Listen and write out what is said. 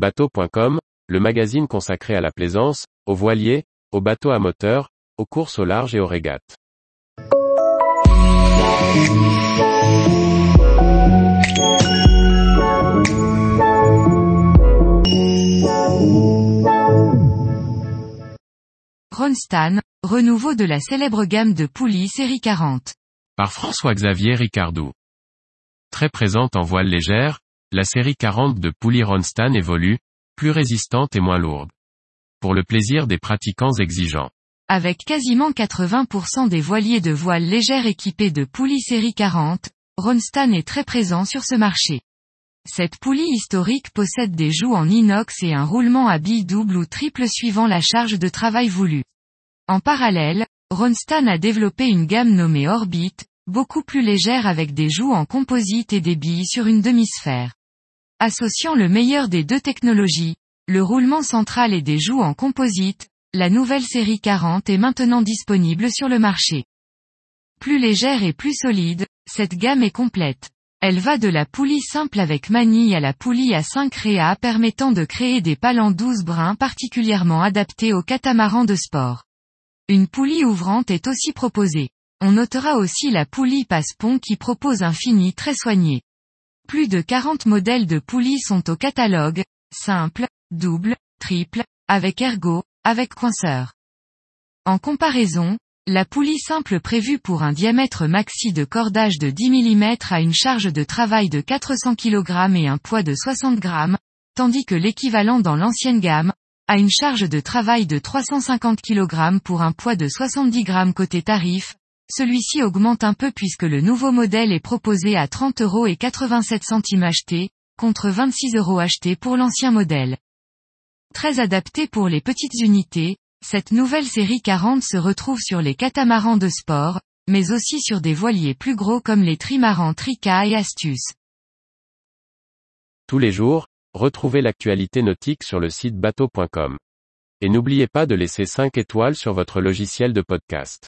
Bateau.com, le magazine consacré à la plaisance, aux voiliers, aux bateaux à moteur, aux courses au large et aux régates. Ronstan, renouveau de la célèbre gamme de poulies série 40. Par François-Xavier Ricardou. Très présente en voile légère, la série 40 de poulies Ronstan évolue, plus résistante et moins lourde. Pour le plaisir des pratiquants exigeants. Avec quasiment 80% des voiliers de voile légère équipés de poulies série 40, Ronstan est très présent sur ce marché. Cette poulie historique possède des joues en inox et un roulement à billes double ou triple suivant la charge de travail voulue. En parallèle, Ronstan a développé une gamme nommée Orbit, beaucoup plus légère avec des joues en composite et des billes sur une demi-sphère. Associant le meilleur des deux technologies, le roulement central et des joues en composite, la nouvelle série 40 est maintenant disponible sur le marché. Plus légère et plus solide, cette gamme est complète. Elle va de la poulie simple avec manille à la poulie à 5 réas permettant de créer des palans 12 brins particulièrement adaptés aux catamarans de sport. Une poulie ouvrante est aussi proposée. On notera aussi la poulie passe-pont qui propose un fini très soigné. Plus de 40 modèles de poulies sont au catalogue, simple, double, triple, avec ergot, avec coinceur. En comparaison, la poulie simple prévue pour un diamètre maxi de cordage de 10 mm a une charge de travail de 400 kg et un poids de 60 g, tandis que l'équivalent dans l'ancienne gamme, a une charge de travail de 350 kg pour un poids de 70 g côté tarif, celui-ci augmente un peu puisque le nouveau modèle est proposé à 30 euros et 87 centimes acheté, contre 26 euros achetés pour l'ancien modèle. Très adapté pour les petites unités, cette nouvelle série 40 se retrouve sur les catamarans de sport, mais aussi sur des voiliers plus gros comme les trimarans Trica et Astus. Tous les jours, retrouvez l'actualité nautique sur le site bateau.com. Et n'oubliez pas de laisser 5 étoiles sur votre logiciel de podcast.